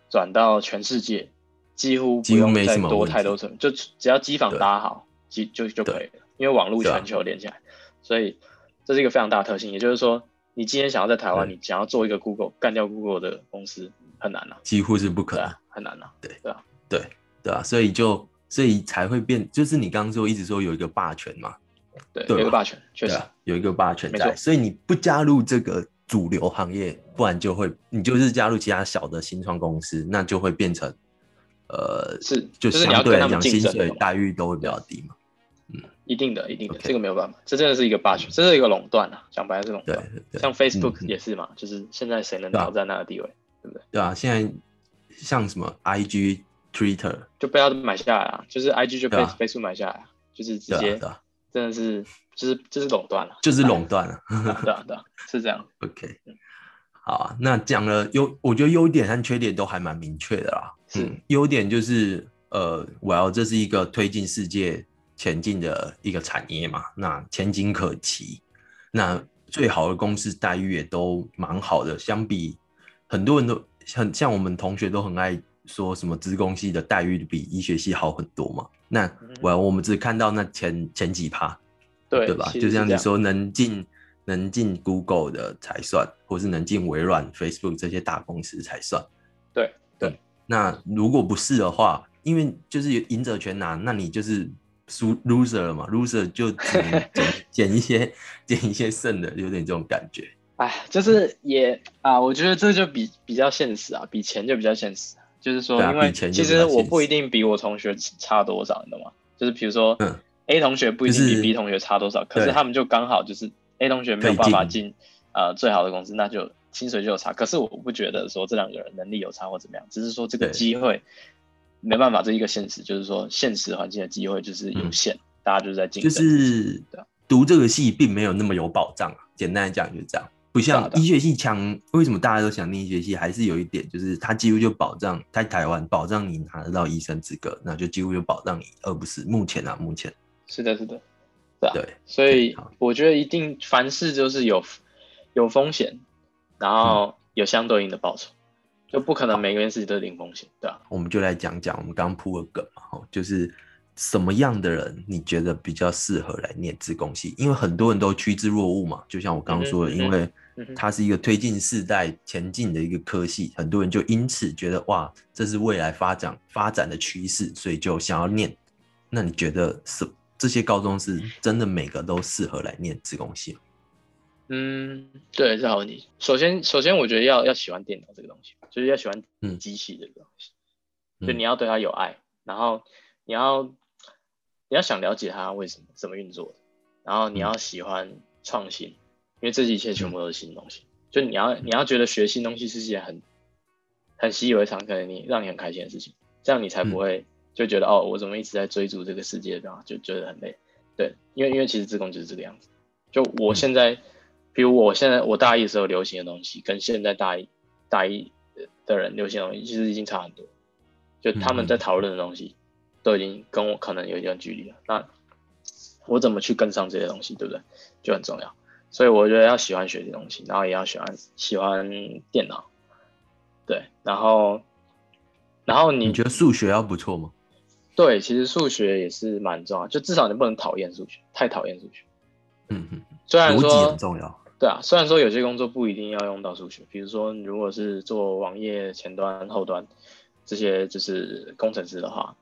转到全世界，几乎不用再多太多成本，就只要机房搭好，机就就可以了，因为网络全球连起来，所以这是一个非常大的特性。也就是说，你今天想要在台湾，你想要做一个 Google 干掉 Google 的公司很难啊，几乎是不可能。啊，很难啊，对。对啊，对对啊，所以就所以才会变，就是你刚刚说一直说有一个霸权嘛，对，对。有一个霸权，确实。啊，有一个霸权在，所以你不加入这个主流行业，不然就会你就是加入其他小的新创公司，那就会变成呃，是就就是相对来讲薪水待遇都会比较低嘛。嗯一定的，一定的这个没有办法，这真的是一个霸权，这是一个垄断啊，讲白了是垄对断。对像 Facebook 也是嘛，就是现在谁能挑战那个地位，对啊，现在像什么 IG、Twitter，就被他买下来啊，就是 IG 就被 Facebook 买下来啊，就是直接真的是就是就是垄断了，就是垄断了。[laughs] 对啊对是这样，OK，好啊，那讲了优，我觉得优点和缺点都还蛮明确的啦。是嗯，优点就是呃，我要这是一个推进世界前进的一个产业嘛，那前景可期。那最好的公司待遇也都蛮好的，相比很多人都很像我们同学都很爱说什么资工系的待遇比医学系好很多嘛。那嗯我我们只看到那前前几趴，对对吧？就像你说，能进能进 Google 的才算，或是能进微软、Facebook 这些大公司才算。对对，那如果不是的话，因为就是有赢者全拿，那你就是输 loser 了嘛，loser 就只能 [laughs] 捡捡一些捡一些剩的，有点这种感觉。哎，就是也啊，我觉得这就比比较现实啊，比钱就比较现实。就是说，因为其实我不一定比我同学差多少，你懂吗？就是比如说，嗯 A 同学不一定比 B 同学差多少，可是他们就刚好就是 A 同学没有办法进呃最好的公司，那就薪水就有差。可是我不觉得说这两个人能力有差或怎么样，只是说这个机会没办法，这一个现实，就是说现实环境的机会就是有限，大家就是在竞就争。是对啊读这个系并没有那么有保障啊。简单来讲就是这样，不像医学系强。为什么大家都想念医学系？还是有一点，就是它几乎就保障在台湾保障你拿得到医生资格，那就几乎就保障你，而不是目前啊，目前是的，是的，对啊。对所以我觉得一定凡事就是有有风险，然后有相对应的报酬，就不可能每个件事情都是零风险，对吧、我们就来讲讲我们刚刚铺个梗嘛，哈，就是什么样的人你觉得比较适合来念自贡系？因为很多人都趋之若鹜嘛，就像我刚刚说的，嗯哼因为它是一个推进世代前进的一个科系，很多人就因此觉得哇，这是未来发展发展的趋势，所以就想要念。那你觉得是这些高中是真的每个都适合来念自工系吗？嗯，对，这好问题。首先，首先我觉得要要喜欢电脑这个东西，就是要喜欢嗯机器这个东西，嗯就你要对它有爱，然后你要你要想了解它为什么怎么运作的，然后你要喜欢创新，因为这一切全部都是新东西。就你要你要觉得学新东西是件很很习以为常，可能你让你很开心的事情，这样你才不会就觉得、哦，我怎么一直在追逐这个世界，然后就觉得很累。对，因为因为其实自贡就是这个样子。就我现在，比如我现在我大一的时候流行的东西，跟现在大一大一的人流行的东西，其实已经差很多。就他们在讨论的东西，都已经跟我可能有一段距离了。那我怎么去跟上这些东西，对不对？就很重要。所以我觉得要喜欢学这东西，然后也要喜欢喜欢电脑，对，然后然后你你觉得数学要不错吗？对，其实数学也是蛮重要，就至少你不能讨厌数学，太讨厌数学。嗯嗯，虽然说很重要。对啊，虽然说有些工作不一定要用到数学，比如说如果是做网页前端、后端这些就是工程师的话，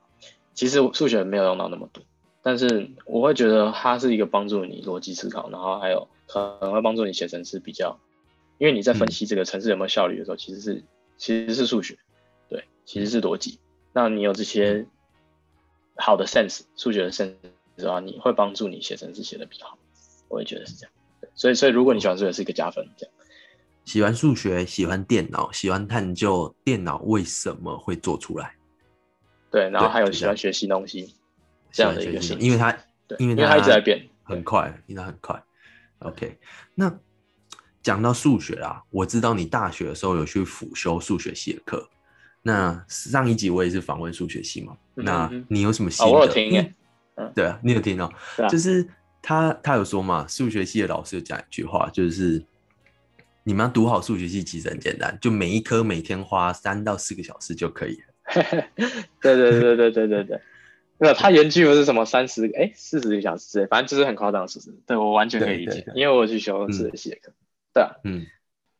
其实数学没有用到那么多。但是我会觉得它是一个帮助你逻辑思考，然后还有可能会帮助你写程式比较，因为你在分析这个城市有没有效率的时候，其实是其实是数学，对，其实是逻辑。那你有这些好的 sense，数学的 sense 的话，你会帮助你写程式写的比较好。我也觉得是这样。对所以，所以如果你喜欢数学，是一个加分，这样。喜欢数学，喜欢电脑，喜欢探究电脑为什么会做出来。对，然后还有喜欢学新东西这样的一个喜兴趣，欢学习因为它对，因为因为它一直在变。很快，因为它很快。OK，那讲到数学啊，我知道你大学的时候有去辅修数学系的课。那上一集我也是访问数学系嘛，嗯那嗯你有什么心哦，得？我有听耶，嗯对啊，你有听到？就是他他有说嘛，数学系的老师有讲一句话，就是你们要读好数学系其实很简单，就每一科每天花三到四个小时就可以了。对对对对对对对，没有，他原句不是什么三十哎四十个小时之类，反正就是很夸张的数字。对我完全可以理解，对对对因为我去修数学系的课。对啊，嗯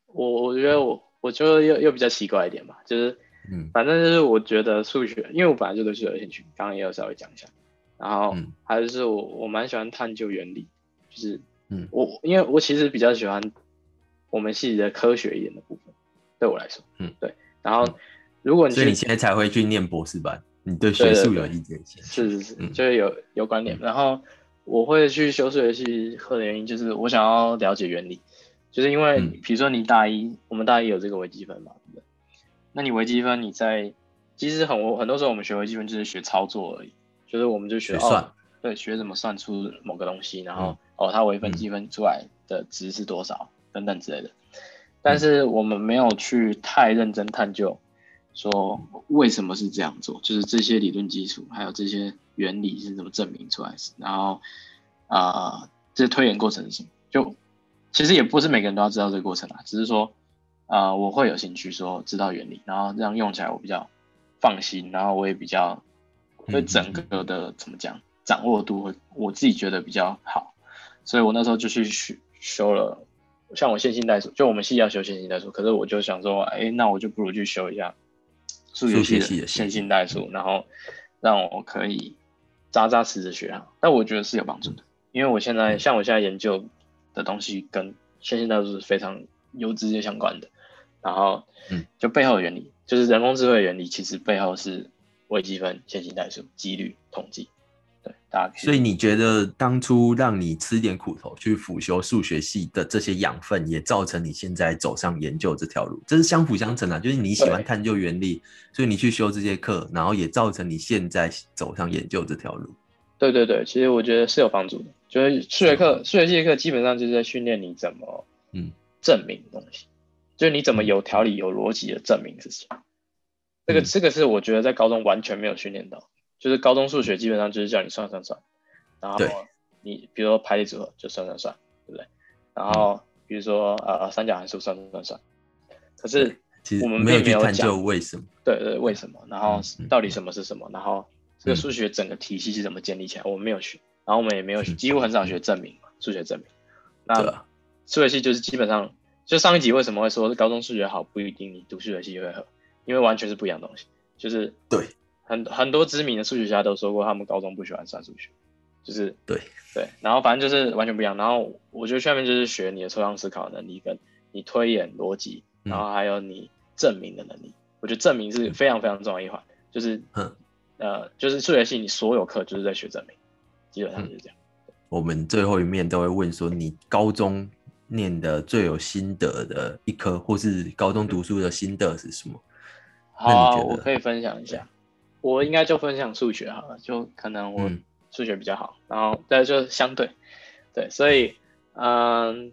我我觉得我我觉得又又比较奇怪一点吧，就是嗯反正就是我觉得数学，因为我本来就对数学有兴趣，刚刚也有稍微讲一下。然后嗯还有就是我我蛮喜欢探究原理，就是嗯我因为我其实比较喜欢我们系的科学一点的部分，对我来说，嗯对。然后如果你所以你现在才会去念博士班，你对学术有意见性？是是是，嗯就是有有观点。然后我会去修数学系课的原因，就是我想要了解原理，就是因为嗯比如说你大一，我们大一有这个微积分嘛，对不对？那你微积分你在其实很很多时候我们学微积分就是学操作而已，就是我们就学学算哦，对，学怎么算出某个东西，然后、嗯哦它微分积分出来的值是多少等等之类的。但是我们没有去太认真探究，说为什么是这样做，就是这些理论基础，还有这些原理是怎么证明出来的，然后啊、呃这推演过程是什么？就其实也不是每个人都要知道这个过程啊，只是说啊、呃我会有兴趣说知道原理，然后这样用起来我比较放心，然后我也比较对整个的怎么讲掌握度我自己觉得比较好，所以我那时候就去修修了。像我线性代数，就我们系要修线性代数，可是我就想说，哎，那我就不如去修一下数学系的的线性代数，然后让我可以扎扎实实学好。但我觉得是有帮助的，因为我现在像我现在研究的东西跟线性代数是非常有直接相关的，然后嗯就背后的原理，就是人工智慧的原理，其实背后是微积分、线性代数、几率、统计。对，大家可所以你觉得当初让你吃点苦头去辅修数学系的这些养分，也造成你现在走上研究这条路，这是相辅相成啊。就是你喜欢探究原理，所以你去修这些课，然后也造成你现在走上研究这条路。对对对，其实我觉得是有帮助的。就是数学课、数学系的课基本上就是在训练你怎么嗯证明东西，就是你怎么有条理、有逻辑的证明事情。这个嗯这个是我觉得在高中完全没有训练到，就是高中数学基本上就是叫你算算算，然后你比如说排列组合就算算算，对不对？然后比如说呃三角函数算算算算，可是其实我们没有去探并没有讲究为什么。对对，为什么？然后嗯到底什么是什么？然后这个嗯数学整个体系是怎么建立起来？我们没有学，然后我们也没有学，嗯几乎很少学证明嘛，数学证明。那数学系就是基本上，就上一集为什么会说高中数学好不一定你读数学系就会好，因为完全是不一样的东西。就是对很很多知名的数学家都说过，他们高中不喜欢算数学，就是对对，然后反正就是完全不一样。然后我觉得下面就是学你的抽象思考能力，跟你推演逻辑，嗯然后还有你证明的能力。我觉得证明是非常非常重要的一环，就是嗯呃，就是数学系你所有课就是在学证明，基本上就是这样。我们最后一面都会问说，你高中念的最有心得的一科，或是高中读书的心得是什么？那好我可以分享一下，我应该就分享数学好了，就可能我嗯。数学比较好，然后再就相对，对，所以嗯，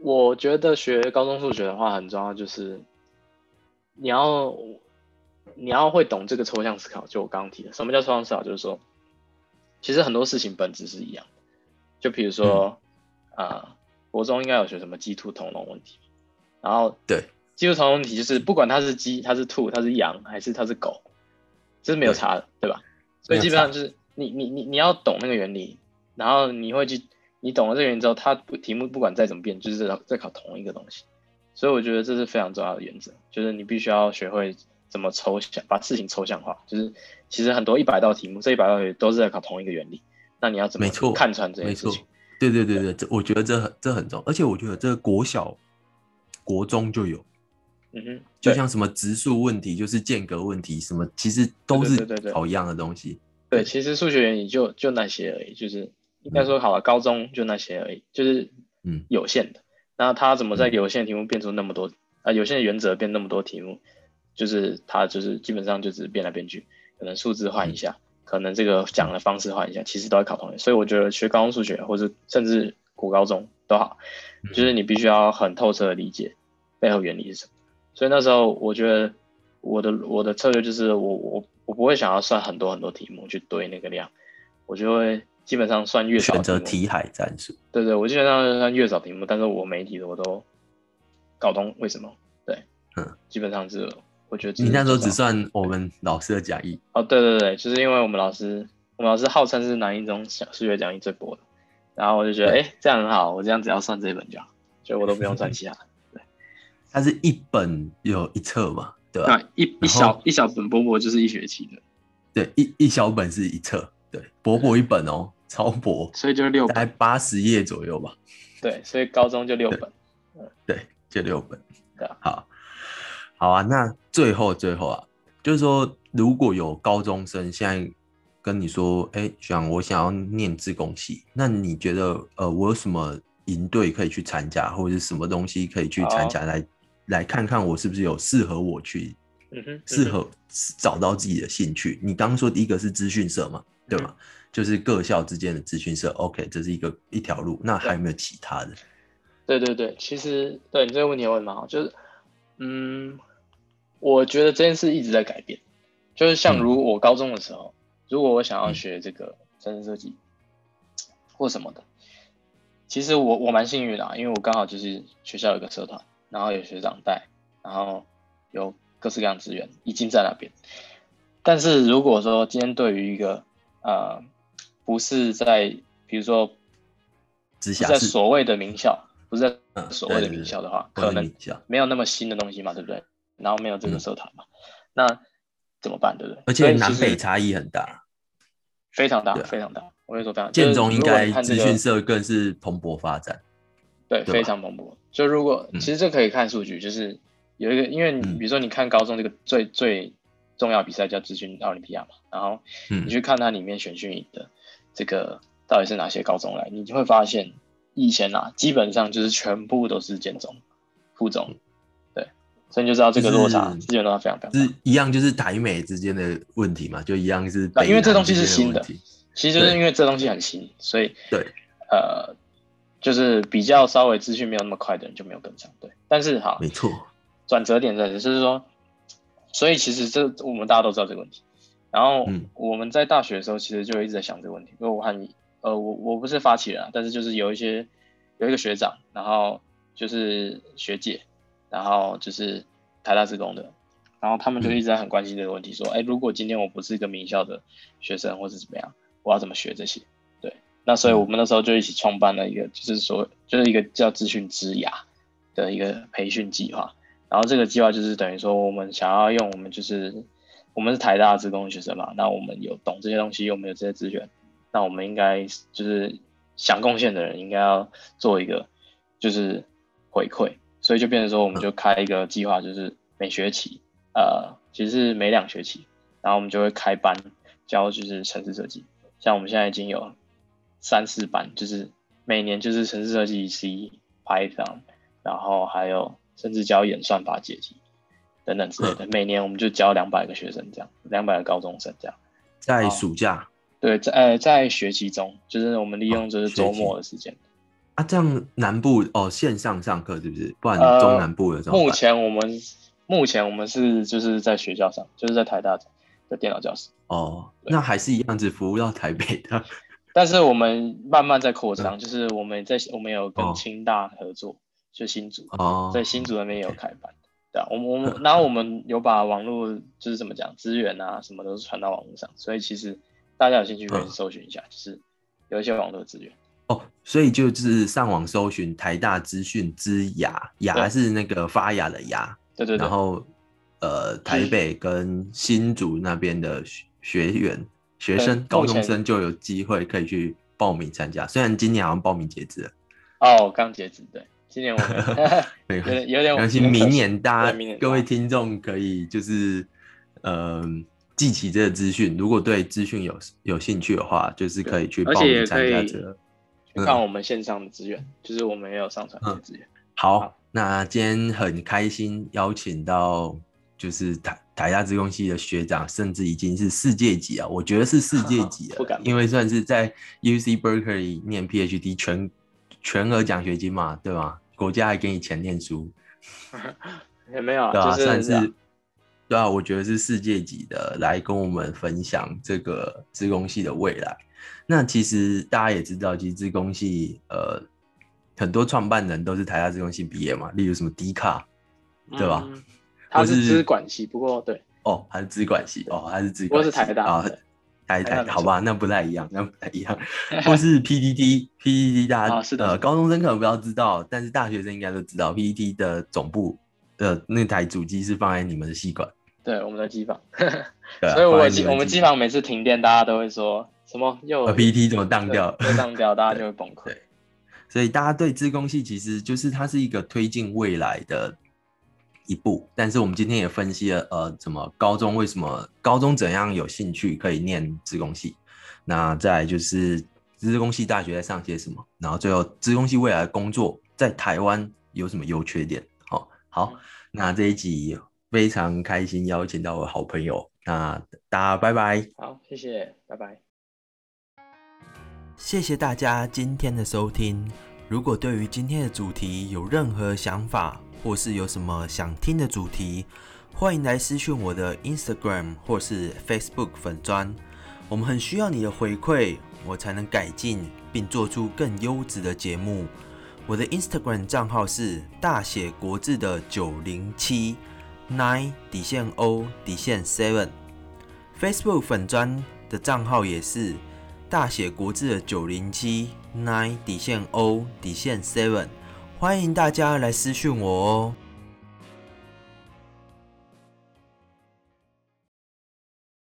我觉得学高中数学的话很重要，就是你要你要会懂这个抽象思考，就我刚刚提的，什么叫抽象思考？就是说，其实很多事情本质是一样的，就比如说啊、国中应该有学什么鸡兔同笼问题，然后对，鸡兔同笼问题就是不管它是鸡、它是兔、它是羊还是它是狗，这是没有差的，对吧？所以基本上就是你你你你要懂那个原理，然后你会去你懂了这个原理之后，它不题目不管再怎么变，就是在在考同一个东西。所以我觉得这是非常重要的原则，就是你必须要学会怎么抽象，把事情抽象化。就是其实很多一百道题目，这一百道题都是在考同一个原理，那你要怎么看穿这件事情？，对对对对，这我觉得这很这很重要，而且我觉得这个国小、国中就有，嗯哼，就像什么植数问题，就是间隔问题，什么其实都是考一样的东西。对，其实数学原理就就那些而已，就是应该说好了，高中就那些而已，就是嗯有限的。那他怎么在有限的题目变出那么多啊？有限的原则变那么多题目，就是他就是基本上就只是变来变去，可能数字换一下，可能这个讲的方式换一下，其实都要考同样。所以我觉得学高中数学或者甚至古高中都好，就是你必须要很透彻的理解背后原理是什么。所以那时候我觉得我的我的策略就是我我我不会想要算很多很多题目去堆那个量，我就会。基本上算越少选择题海战术，对对，我基本上算越少题目，但是我每题的我都搞懂为什么。对，嗯，基本上是我觉得你那时候只算我们老师的讲义哦，对对对，就是因为我们老师，我们老师号称是南一中小数学讲义最薄的，然后我就觉得哎，这样很好，我这样只要算这一本就好，所以我都不用算其他。对，它是一本有一册嘛，对吧？一一小一小本薄薄就是一学期的，对，一一小本是一册，对，薄薄一本哦。超薄，所以就六，大概八十页左右吧。对，所以高中就六本。对，就六本。对，好，好啊。那最后最后啊，就是说，如果有高中生现在跟你说，哎，想我想要念自贡系，那你觉得，呃，我有什么营队可以去参加，或者是什么东西可以去参加，来来看看我是不是有适合我去，嗯哼适合找到自己的兴趣？你刚刚说第一个是资讯社嘛，对吗？就是各校之间的资讯社，OK，这是一个一条路。那还有没有其他的？对对对，其实对你这个问题问蛮好。就是，嗯，我觉得这件事一直在改变。就是像如我高中的时候，如果我想要学这个城市设计或什么的，其实我我蛮幸运的，因为我刚好就是学校有个社团，然后有学长带，然后有各式各样资源已经在那边。但是如果说今天对于一个呃不是在，比如说，在所谓的名校，不是在所谓的名校的话，可能没有那么新的东西嘛，对不对？然后没有这个社团嘛，那怎么办，对不对？而且南北差异很大，非常大，非常大。我跟你说，非常。建中应该资讯社更是蓬勃发展，对，非常蓬勃。就如果其实这可以看数据，就是有一个，因为你比如说你看高中这个最最重要比赛叫资讯奥林匹亚嘛，然后你去看它里面选训营的。这个到底是哪些高中来？你就会发现，以前啊，基本上就是全部都是建中、附中，对，所以你就知道这个落差资源落差非常大。是一样，就是台美之间的问题嘛，就一样是。因为这东西是新的，其实就是因为这东西很新，所以对，呃，就是比较稍微资讯没有那么快的人就没有跟上，对。但是好，没错，转折点在就是说，所以其实这我们大家都知道这个问题。然后我们在大学的时候，其实就一直在想这个问题。因为我和你，呃，我我不是发起人，但是就是有一些有一个学长，然后就是学姐，然后就是台大职工的，然后他们就一直在很关心这个问题，说，哎，如果今天我不是一个名校的学生，或是怎么样，我要怎么学这些？对，那所以我们那时候就一起创办了一个，就是说，就是一个叫资讯之雅的一个培训计划。然后这个计划就是等于说，我们想要用我们就是。我们是台大职工学生嘛，那我们有懂这些东西，又没有这些资源？那我们应该就是想贡献的人，应该要做一个就是回馈，所以就变成说，我们就开一个计划，就是每学期，呃，其实是每两学期，然后我们就会开班教就是城市设计，像我们现在已经有三四班，就是每年就是城市设计 C、Python，然后还有甚至教演算法解题。等等之类的，[laughs] 每年我们就教两百个学生，这样两百个高中生这样，在暑假，对，在呃在学期中，就是我们利用就是周末的时间。啊，这样南部哦线上上课是不是？不然中南部的目前我们目前我们是就是在学校上，就是在台大的电脑教室。哦，那还是一样子服务到台北的，但是我们慢慢在扩张，就是我们在我们有跟清大合作，就新竹。哦，在新竹那边也有开班。我们我们，[laughs] 然后我们有把网络就是怎么讲资源啊，什么都是传到网络上，所以其实大家有兴趣可以搜寻一下，就是有一些网络资源。哦。所以就是上网搜寻台大资讯之雅，雅是那个发芽的芽，对，对对。然后呃，台北跟新竹那边的学员学生高中生就有机会可以去报名参加，虽然今年好像报名截止了。哦，刚截止，对。今年我有点 [laughs] [laughs] 有点，相信明年大家各位听众可以就是呃记起这个资讯，如果对资讯有有兴趣的话，就是可以去报名参加这个。看我们线上的资源，就是我们也有上传这些资源。好，那今天很开心邀请到就是台台大资工系的学长，甚至已经是世界级啊，我觉得是世界级 [laughs] 不敢，因为算是在 UC Berkeley 念 PhD 全全额奖学金嘛，对吧？国家还给你钱念书，[laughs] 也没有啊，对啊、就是算是对啊，我觉得是世界级的，来跟我们分享这个资工系的未来。那其实大家也知道，其实资工系呃很多创办人都是台大资工系毕业嘛，例如什么迪卡，对吧？嗯他是资管系，不过对，哦，他是资管系哦，他是资管系。是台大啊对，台台好吧，那不太一样，[laughs] 那不太一样，[laughs] 或是 PDD，PDD 大家、哦是的呃高中生可能不要知道，但是大学生应该都知道，PDD 的总部呃那台主机是放在你们的系管，对我们的机房，啊 [laughs] 所以我机我们机房每次停电，大家都会说什么又呃 PDD 怎么当掉？又当掉，大家就会崩溃。所以大家对资工系其实就是它是一个推进未来的一步，但是我们今天也分析了，呃，怎么高中为什么高中怎样有兴趣可以念资工系，那再就是资工系大学在上些什么，然后最后资工系未来的工作在台湾有什么优缺点？好，好，那这一集非常开心邀请到我的好朋友，那大家拜拜。好，谢谢，拜拜。谢谢大家今天的收听。如果对于今天的主题有任何想法，或是有什么想听的主题，欢迎来私讯我的 Instagram 或是 Facebook 粉砖。我们很需要你的回馈，我才能改进并做出更优质的节目。我的 Instagram 账号是大写国字的九零七 nine 底线 O 底线 seven。Facebook 粉砖的账号也是大写国字的九零七 nine 底线 O 底线 seven，欢迎大家来私讯我哦。